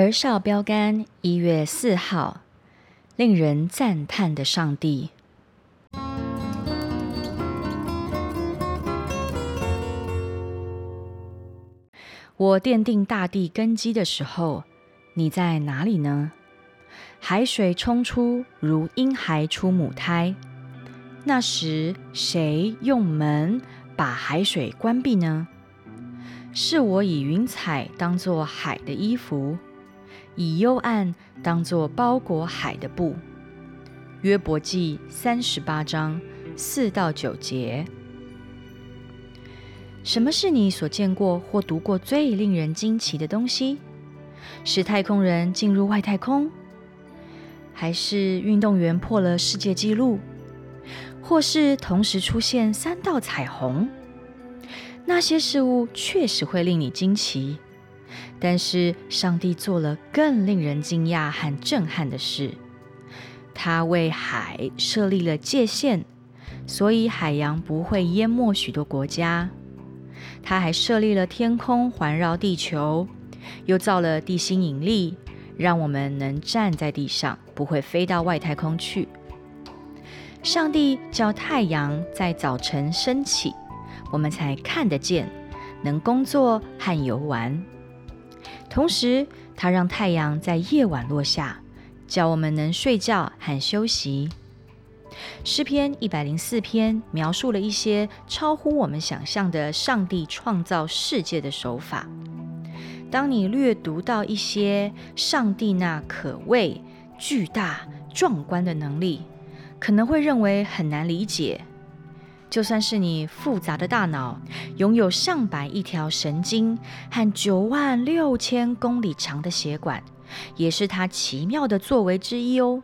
儿少标杆一月四号，令人赞叹的上帝。我奠定大地根基的时候，你在哪里呢？海水冲出如婴孩出母胎，那时谁用门把海水关闭呢？是我以云彩当做海的衣服。以幽暗当作包裹海的布。约伯记三十八章四到九节。什么是你所见过或读过最令人惊奇的东西？是太空人进入外太空，还是运动员破了世界纪录，或是同时出现三道彩虹？那些事物确实会令你惊奇。但是上帝做了更令人惊讶和震撼的事，他为海设立了界限，所以海洋不会淹没许多国家。他还设立了天空环绕地球，又造了地心引力，让我们能站在地上，不会飞到外太空去。上帝叫太阳在早晨升起，我们才看得见，能工作和游玩。同时，他让太阳在夜晚落下，叫我们能睡觉和休息。诗篇一百零四篇描述了一些超乎我们想象的上帝创造世界的手法。当你略读到一些上帝那可畏、巨大、壮观的能力，可能会认为很难理解。就算是你复杂的大脑，拥有上百亿条神经和九万六千公里长的血管，也是他奇妙的作为之一哦。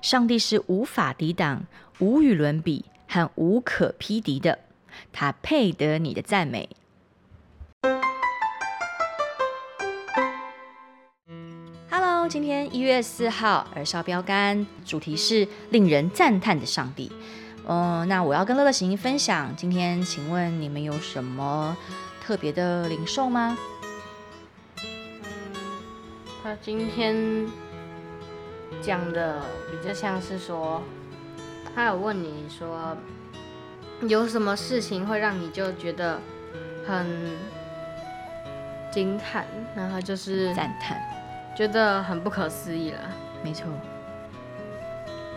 上帝是无法抵挡、无与伦比和无可匹敌的，他配得你的赞美。Hello，今天一月四号，儿少标杆主题是令人赞叹的上帝。嗯，那我要跟乐乐行分享。今天，请问你们有什么特别的零售吗？嗯，他今天讲的比较像是说，他有问你说，有什么事情会让你就觉得很惊叹，然后就是赞叹，觉得很不可思议了。没错。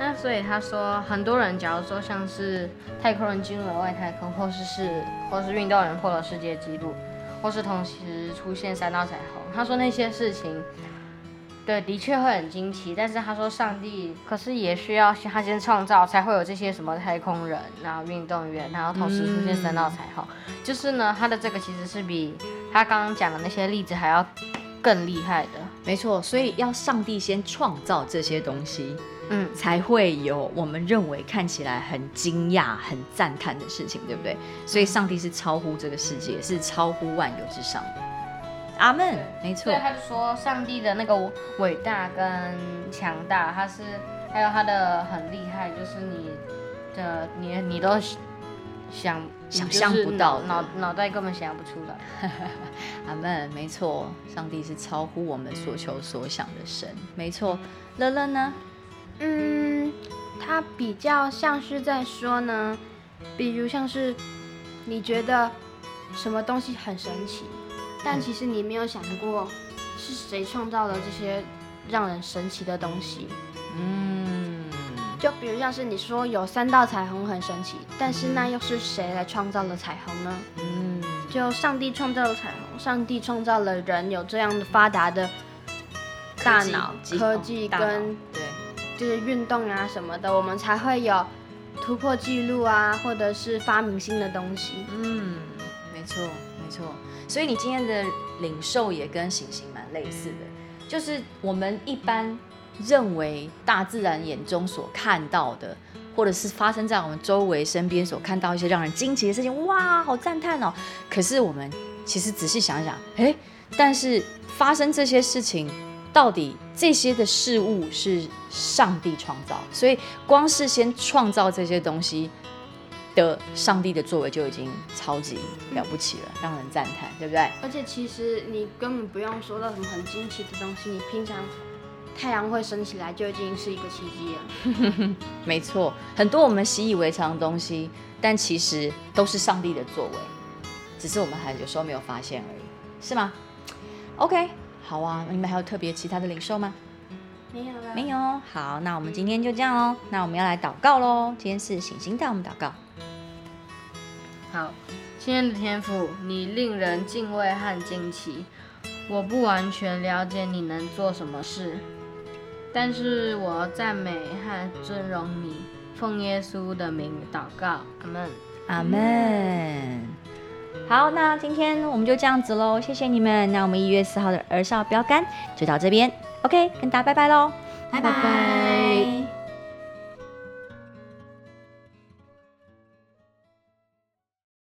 那所以他说，很多人假如说像是太空人进入了外太空，或是是或是运动员破了世界纪录，或是同时出现三道彩虹，他说那些事情，对，的确会很惊奇。但是他说，上帝可是也需要他先创造，才会有这些什么太空人，然后运动员，然后同时出现三道彩虹。就是呢，他的这个其实是比他刚刚讲的那些例子还要更厉害的。没错，所以要上帝先创造这些东西。嗯，才会有我们认为看起来很惊讶、很赞叹的事情，对不对？所以上帝是超乎这个世界，是超乎万有之上的。阿门，没错。所以他就说，上帝的那个伟大跟强大，他是还有他的很厉害，就是你的你你都想想象不到，脑脑袋根本想不出来。阿门，没错，上帝是超乎我们所求所想的神，没错。乐乐呢？嗯，它比较像是在说呢，比如像是你觉得什么东西很神奇，但其实你没有想过是谁创造了这些让人神奇的东西。嗯，就比如像是你说有三道彩虹很神奇，但是那又是谁来创造了彩虹呢？嗯，就上帝创造了彩虹，上帝创造了人有这样的发达的大脑科技跟对。就是运动啊什么的，我们才会有突破记录啊，或者是发明新的东西。嗯，没错，没错。所以你今天的领受也跟行星蛮类似的，就是我们一般认为大自然眼中所看到的，或者是发生在我们周围身边所看到一些让人惊奇的事情，哇，好赞叹哦！可是我们其实仔细想想，哎，但是发生这些事情，到底这些的事物是上帝创造，所以光是先创造这些东西。的上帝的作为就已经超级了不起了，让人赞叹，对不对？而且其实你根本不用说到什么很惊奇的东西，你平常太阳会升起来就已经是一个奇迹了。没错，很多我们习以为常的东西，但其实都是上帝的作为，只是我们还有时候没有发现而已，是吗？OK，好啊，你们还有特别其他的领受吗？没有了，没有。好，那我们今天就这样喽。那我们要来祷告喽。今天是醒星带我们祷告。好，亲爱的天父，你令人敬畏和惊奇。我不完全了解你能做什么事，但是我赞美和尊荣你。奉耶稣的名祷告，阿门，阿门。好，那今天我们就这样子喽。谢谢你们。那我们一月四号的儿少标杆就到这边。OK，跟大家拜拜喽，拜拜。